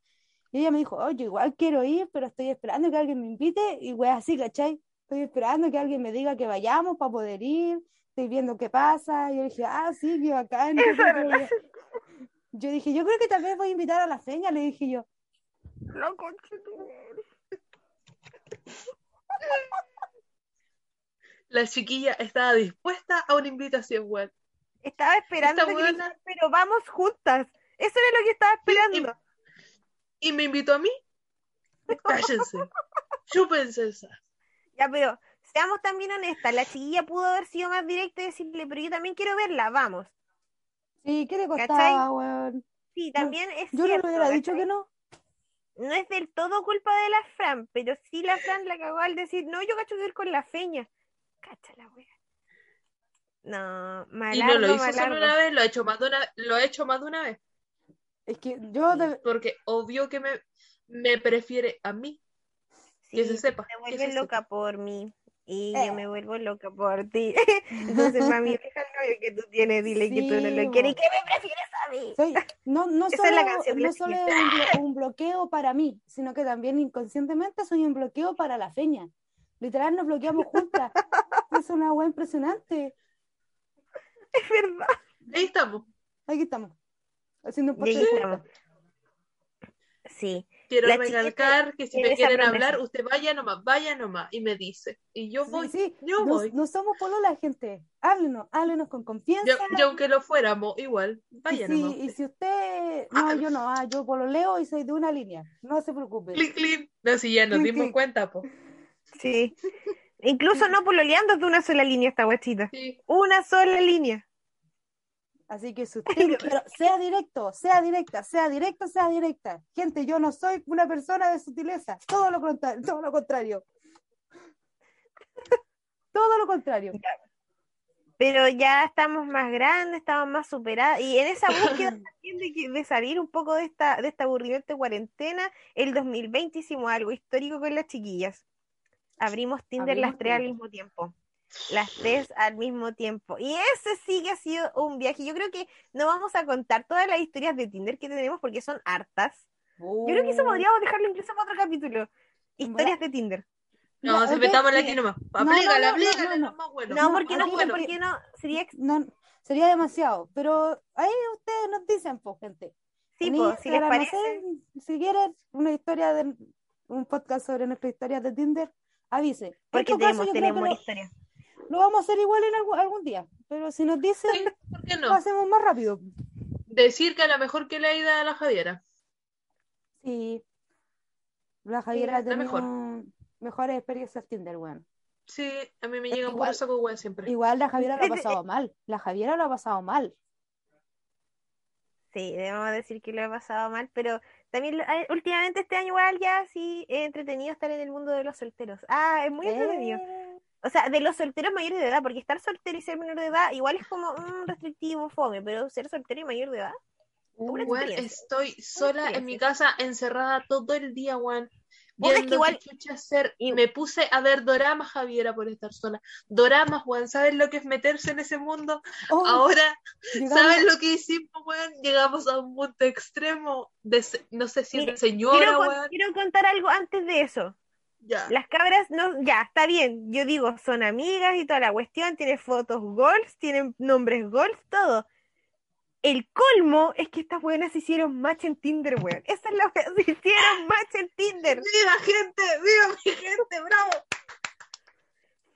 Y ella me dijo, oye, igual quiero ir, pero estoy esperando que alguien me invite. Y pues así, ¿cachai? Estoy esperando que alguien me diga que vayamos para poder ir. Estoy viendo qué pasa. Y yo dije, ah, sí, qué bacán. la- [LAUGHS] rico". Yo dije, yo creo que tal vez voy a invitar a la feña, le dije yo. No, conchetumare. La chiquilla estaba dispuesta a una invitación, weón. Estaba esperando buena- pero vamos juntas. Eso era lo que estaba esperando. Y me invitó a mí. Cállense. Chúpense esa. Ya, pero seamos también honestas. La chiquilla pudo haber sido más directa y decirle, pero yo también quiero verla, vamos. Sí, ¿qué le costaba, weón? Sí, también es Yo no le hubiera dicho que no. No es del todo culpa de la Fran, pero sí la Fran la cagó al decir, no, yo cacho que ir con la feña. Cacha la wea. No, Y malardo, no lo hizo malardo. solo una vez, lo ha hecho más de una, lo ha hecho más de una vez. Es que yo, de- Porque obvio que me, me prefiere a mí. Que se Sí, sepa. te que vuelves se sepa. loca por mí y Eh. yo me vuelvo loca por ti. [LAUGHS] Entonces, mami, deja el novio que tú tienes, dile que tú no Sí, lo quieres y que me prefieres a mí. soy, no, no [LAUGHS] Esa solo, es la canción no solo es un, blo- [LAUGHS] un bloqueo para mí, sino que también inconscientemente soy un bloqueo para la feña. Literal, nos bloqueamos juntas. Es una wea impresionante. Es verdad. Ahí estamos. Aquí estamos, haciendo un Y. Sí, Quiero La recalcar que si me quieren hablar, usted vaya nomás, vaya nomás. Y me dice. Y yo Sí, voy. sí, yo no, voy. no somos polola, gente. Háblenos, háblenos con confianza. Yo, yo aunque lo fuéramos, igual. Y Vaya si, nomás. y si usted, no, Ah. yo no, ah, yo pololeo y soy de una línea, no se preocupe. Clic, clic. No, si ya nos Clic, dimos clic. cuenta, po. sí. Incluso no pololeando es de una sola línea esta guachita. Sí. Una sola línea. Así que si [LAUGHS] usted, pero sea directo, sea directa, sea directo, sea directa. Gente, yo no soy una persona de sutileza, todo lo contrario, todo lo contrario. [LAUGHS] Todo lo contrario. Pero ya estamos más grandes, estamos más superadas. Y en esa búsqueda [LAUGHS] también de, que- de salir un poco de esta, de esta aburrimiento de cuarentena, el 2020 hicimos algo histórico con las chiquillas. Abrimos Tinder Abrimos las tres al mismo tiempo. Las tres al mismo tiempo. Y ese sí que ha sido un viaje. Yo creo que no vamos a contar todas las historias de Tinder que tenemos porque son hartas. Yo creo que eso Uh, podríamos dejarlo incluso para otro capítulo. Historias de Tinder. No, se metamos sí. aquí nomás. no, no, Aplícala, no, aplícala, no, bueno. Porque no, porque, no, porque no sería ex- no, sería demasiado, pero ahí ustedes nos dicen, pues, gente. sí, po, si les parece. sé, si quieren una historia de un podcast sobre nuestra historia de Tinder, avise. En Porque tenemos, tenemos que lo- vamos a hacer igual en algún, algún día, pero si nos dicen, Sí, ¿por qué lo hacemos más rápido. Decir que a lo mejor que le ha ido a la Javiera. Sí. La Javiera ha la tenido mejor. mejores experiencias Tinder, weón. Sí, a mí me Es llega un igual- poco saco weón siempre. Igual la Javiera lo ha [LAUGHS] pasado mal. La Javiera lo ha pasado mal. Sí, debemos decir que lo he pasado mal, pero también eh, últimamente este año igual ya sí he entretenido estar en el mundo de los solteros. Ah, es muy entretenido. O sea, de los solteros mayores de edad, porque estar soltero y ser menor de edad igual es como mm, restrictivo, fome, pero ser soltero y mayor de edad. Weón, experiencia. estoy sola en mi casa encerrada todo el día. Vos es que Viendo igual- hacer. y- Me puse a ver doramas, Javiera, por estar sola. Doramas, weón. ¿Sabes lo que es meterse en ese mundo? oh, Ahora, llegamos- ¿sabes lo que hicimos, weón? Llegamos a un punto extremo de, no sé si Mira, señora, Quiero, con- weón. quiero contar algo antes de eso. Ya. Las cabras, no, ya, está bien. Yo digo, son amigas y toda la cuestión. Tienen fotos golf, tienen nombres golf, todo. el colmo es que estas buenas hicieron match en Tinder, weón. Esa es la wea, [LAUGHS] se hicieron match en Tinder. ¡Viva gente! ¡Viva mi gente! ¡Bravo!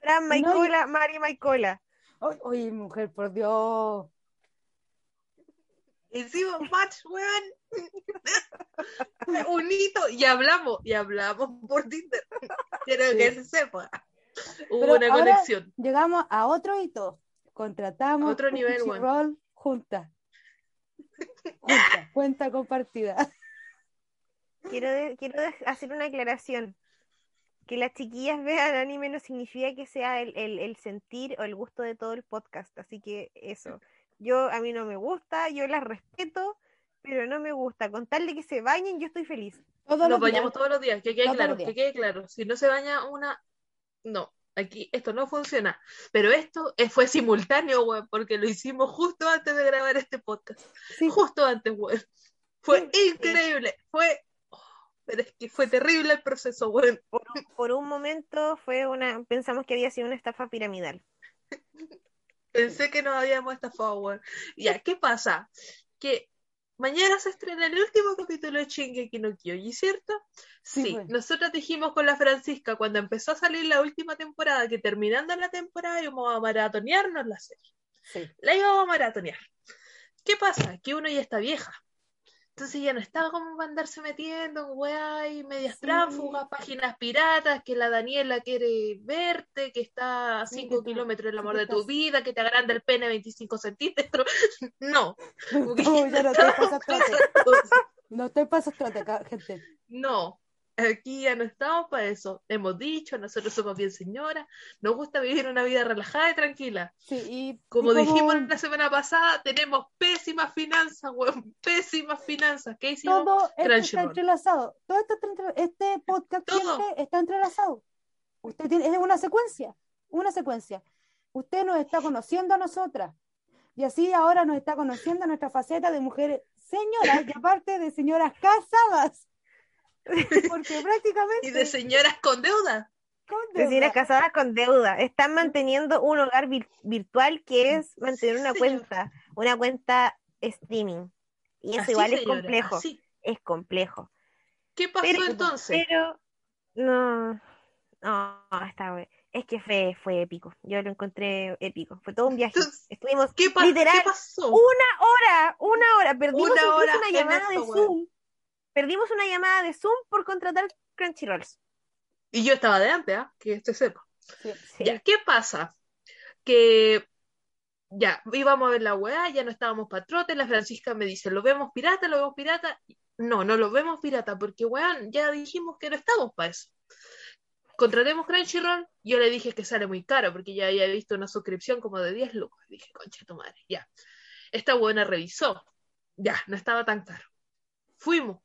Fran No, Maicola, Mari Maicola. Oye, mujer, por Dios. Hicimos match, weón. [LAUGHS] Un hito. Y hablamos, y hablamos por Tinder. Quiero Sí. que se sepa. Hubo Pero una conexión. Llegamos a otro hito. Contratamos otro nivel, Crunchyroll juntas. Juntas, cuenta compartida. Quiero, de- quiero de- hacer una aclaración. Que las chiquillas vean anime no significa que sea el, el- el sentir o el gusto de todo el podcast. Así que eso. Yo, a mí no me gusta, yo las respeto, pero no me gusta. Con tal de que se bañen, yo estoy feliz. Todos Nos los días. bañamos todos los días, que quede Todos claro, que quede claro. Si no se baña una, no, aquí esto no funciona. Pero esto eh, fue simultáneo, weón, porque lo hicimos justo antes de grabar este podcast. Sí. Justo antes, weón. Fue increíble, fue, oh, pero es que fue terrible el proceso, weón. Por, un- por un momento fue una, pensamos que había sido una estafa piramidal. [LAUGHS] Pensé que nos habíamos estafado, weón. Ya, ¿qué pasa? Que mañana se estrena el último capítulo de Shingeki no Kyojin, ¿cierto? Sí, Sí, pues. nosotros dijimos con la Francisca cuando empezó a salir la última temporada que terminando la temporada íbamos a maratonearnos la serie. Sí. La íbamos a maratonear. ¿Qué pasa? Que uno ya está vieja. Entonces ya no estaba como para andarse metiendo en weá y medias Sí. páginas piratas, que la Daniela quiere verte, que está a Sí, 5 que tú- kilómetros del sí, amor de tu vida, que te agranda el pene 25 centímetros. [LAUGHS] No. [LAUGHS] No, ya no con esas cosas. No ca- gente. No, aquí ya no estamos para eso. Hemos dicho, nosotros somos bien señoras, nos gusta vivir una vida relajada y tranquila. Sí, y, Como y dijimos la semana pasada, tenemos pésimas finanzas, weón, pésimas finanzas. ¿Qué hicimos? todo esto está entrelazado. Todo esto está entre- este podcast Todo. gente, está entrelazado. Usted tiene, es una secuencia, una secuencia. Usted nos está conociendo a nosotras. Y así ahora nos está conociendo nuestra faceta de mujeres señoras y aparte de señoras casadas. [LAUGHS] Porque prácticamente Y de señoras con deuda. con Señoras deuda. casadas con deuda. Están manteniendo un hogar vir- virtual que es mantener una Sí, cuenta, una cuenta streaming. Y eso Así, igual es señora, complejo, así. es complejo. ¿Qué pasó Pero, entonces? pero no, no, está bien. Es que fue, fue épico. Yo lo encontré épico. Fue todo un viaje. Entonces, Estuvimos ¿Qué, literal ¿Qué pasó? una hora, una hora. Perdimos Una hora una llamada de. Zoom. Perdimos una llamada de Zoom por contratar Crunchyrolls. Y yo estaba de antes, ¿ah? Que este sepa. Sí. Sí. Ya, ¿qué pasa? Que ya, íbamos a ver la weá, ya no estábamos patrotes, la Francisca me dice, ¿lo vemos pirata? ¿Lo vemos pirata? No, no lo vemos pirata, porque weón, ya dijimos que no estamos para eso. Contratemos Crunchyroll, yo le dije que sale muy caro, porque ya había visto una suscripción como de 10 lucas. Dije, concha tu madre, ya. Esta buena revisó, ya, no estaba tan caro. Fuimos.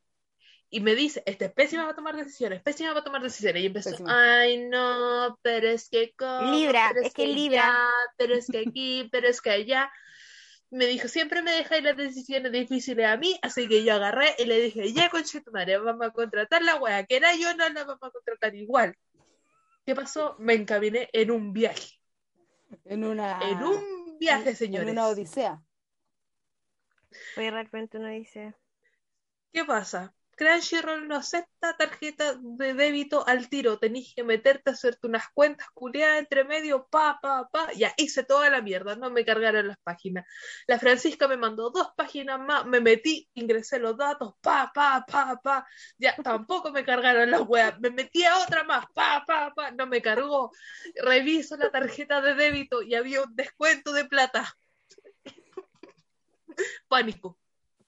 Y me dice, esta es pésima para tomar decisiones, pésima para tomar decisiones. Y empezó, Pésima. ay no, pero es que ¿cómo? Libra, Pero es que ya, Libra. pero es que aquí, [LAUGHS] pero es que allá. Me dijo, siempre me dejáis las decisiones difíciles a mí, así que yo agarré y le dije, ya tu madre, vamos a contratar la wea, que era yo, no la vamos a contratar igual. ¿Qué pasó? Me encaminé en un viaje, En una, en un viaje, en señores. una odisea. Fue realmente uno dice, ¿Qué pasa? Crunchyroll no acepta tarjeta de débito al tiro. Tenés que meterte a hacerte unas cuentas culiadas entre medio, pa, pa, pa. Ya hice toda la mierda, no me cargaron las páginas. La Francisca me mandó dos páginas más, me metí, ingresé los datos, pa, pa, pa, pa. Ya tampoco me cargaron las weas. Me metí a otra más, pa, pa, pa. No me cargó. Reviso la tarjeta de débito y había un descuento de plata. [LAUGHS] Pánico,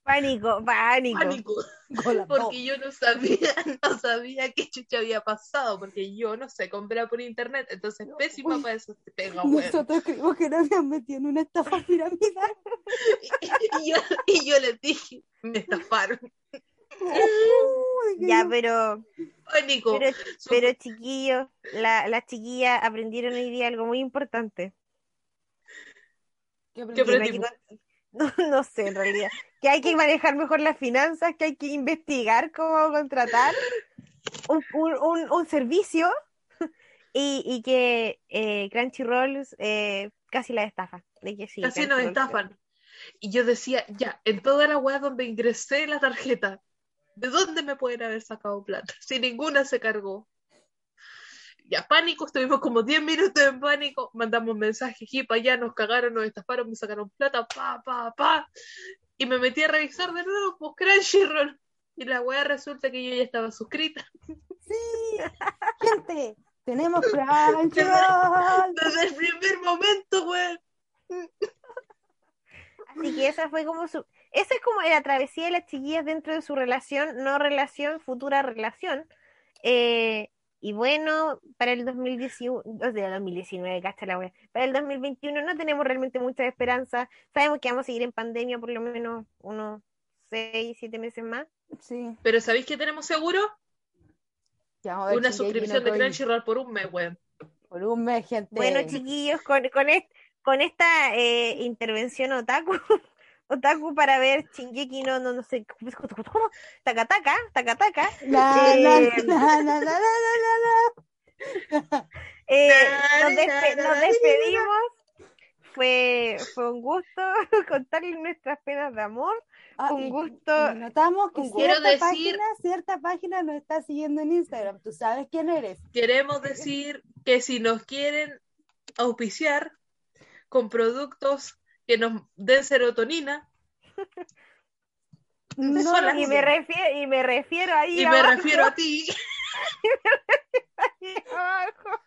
pánico, pánico. pánico. [LAUGHS] Porque yo no sabía, [LAUGHS] no sabía qué chucha había pasado, porque yo no sé comprar por internet, entonces pésima Uy. para eso te pega. [LAUGHS] Nosotros creímos que nos habían metido en una estafa piramidal. Y yo, y yo les dije, me estafaron. Uy, Ya, pero, Pánico. pero, pero chiquillos, la, las chiquillas aprendieron hoy día algo muy importante. ¿Qué aprendimos? que [LAUGHS] No, no sé, en realidad. Que hay que manejar mejor las finanzas, que hay que investigar cómo contratar un, un, un, un servicio [LAUGHS] y, y que eh, Crunchyroll eh, casi la estafa. De que sí, Casi nos estafan. Y yo decía, ya, en toda la web donde ingresé la tarjeta, ¿de dónde me pueden haber sacado plata? Si ninguna se cargó. Ya, pánico, estuvimos como 10 minutos en pánico, mandamos mensajes aquí para allá, nos cagaron, nos estafaron, me sacaron plata, pa, pa, pa. Y me metí a revisar de nuevo, pues Crunchyroll. Y la weá resulta que yo ya estaba suscrita. Sí, gente, tenemos Crunchyroll. [LAUGHS] Desde el primer momento, weón. Así que esa fue como su. Esa es como la travesía de las chiquillas dentro de su relación, no relación, futura relación. Eh, y bueno, para el 2019, o sea, 2019, cacha la wea. Para el 2021 no tenemos realmente mucha esperanza. Sabemos que vamos a seguir en pandemia por lo menos unos 6, 7 meses más. Sí, Pero ¿sabéis qué tenemos seguro? ya ver Una suscripción de. Crunchyroll por un mes, weón. Por un mes, gente. Bueno, chiquillos, con, con, est- con esta eh, intervención otaku, [LAUGHS] otaku para ver Shingeki no, no, no sé, Takataka, Takataka, La, la, Eh, la, la, la, la, la, la. eh, nos, despe- nos despedimos. Fue, fue un gusto [LAUGHS] contarles nuestras penas de amor. Ah, Un gusto. Notamos que cierta, decir- página, cierta página nos está siguiendo en Instagram. Tú sabes quién eres. Queremos decir que si nos quieren auspiciar con productos que nos den serotonina, [LAUGHS] No Y me, refiero, y me refiero ahí y me refiero a ti, [LAUGHS] ahí abajo.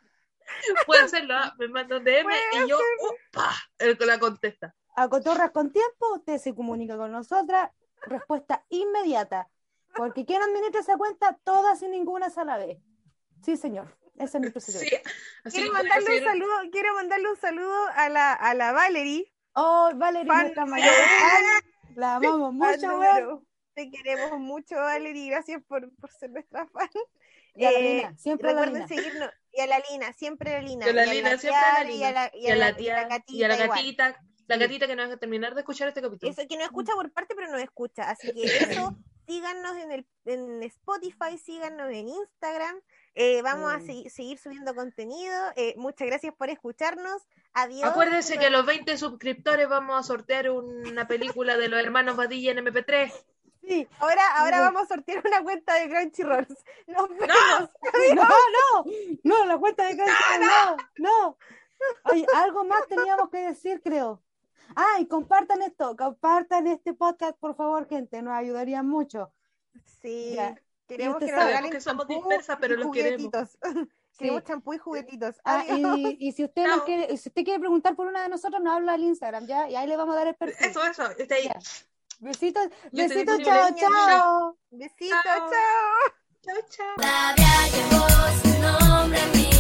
pueden hacerlo, ¿ah? me mandan DM y yo, ¡upa! el que la contesta. A Cotorras con tiempo, usted se comunica con nosotras. Respuesta inmediata. Porque quien administra esa cuenta, todas y ninguna a la vez. Sí, señor. Ese es mi procedimiento. Sí, Quiero mandarle un saludo, quiero mandarle un saludo a la, a la Valerie. Oh, Valerie, Fan nuestra mayor [LAUGHS] fan. La amamos mucho, weón. Te queremos mucho, Valerie. Gracias por, por ser nuestra fan. Y a la Eh, Lina, siempre a la Recuerden Lina. seguirnos. Y a la Lina, siempre a la Lina. Y a la Lina, siempre a la Tiara, Y a la, y a la y tía, y a la igual. gatita, la gatita que no va a terminar de escuchar este capítulo. Eso que no escucha por parte, pero no escucha. Así que eso, [COUGHS] síganos en, el, en Spotify, síganos en Instagram. Eh, vamos a segui- seguir subiendo contenido. Eh, muchas gracias por escucharnos. Adiós. Acuérdense que a los 20 suscriptores vamos a sortear una película de los hermanos Badilla en MP3. Sí. Ahora, ahora No. vamos a sortear una cuenta de Crunchyroll. [LAUGHS] Nos vemos. [LAUGHS] No, no, no, la cuenta de cáncer, no, no. Oye, algo más teníamos que decir, creo. Ah, y compartan esto, compartan este podcast, por favor, gente, nos ayudaría mucho. Sí. Ya. Queremos que nos sabe, regalen porque somos champú dispersas, pero y los queremos. juguetitos. [LAUGHS] Queremos champú y juguetitos. Ah, Adiós. y, y si usted quiere, si usted quiere preguntar por una de nosotros, nos habla al Instagram, ¿ya? Y ahí le vamos a dar el perfil. Eso, eso, está ahí. Ya. Besitos, besitos, chao, chao. Besitos, Chao. chao. Chao, chao. Todavía llevó su nombre a mí.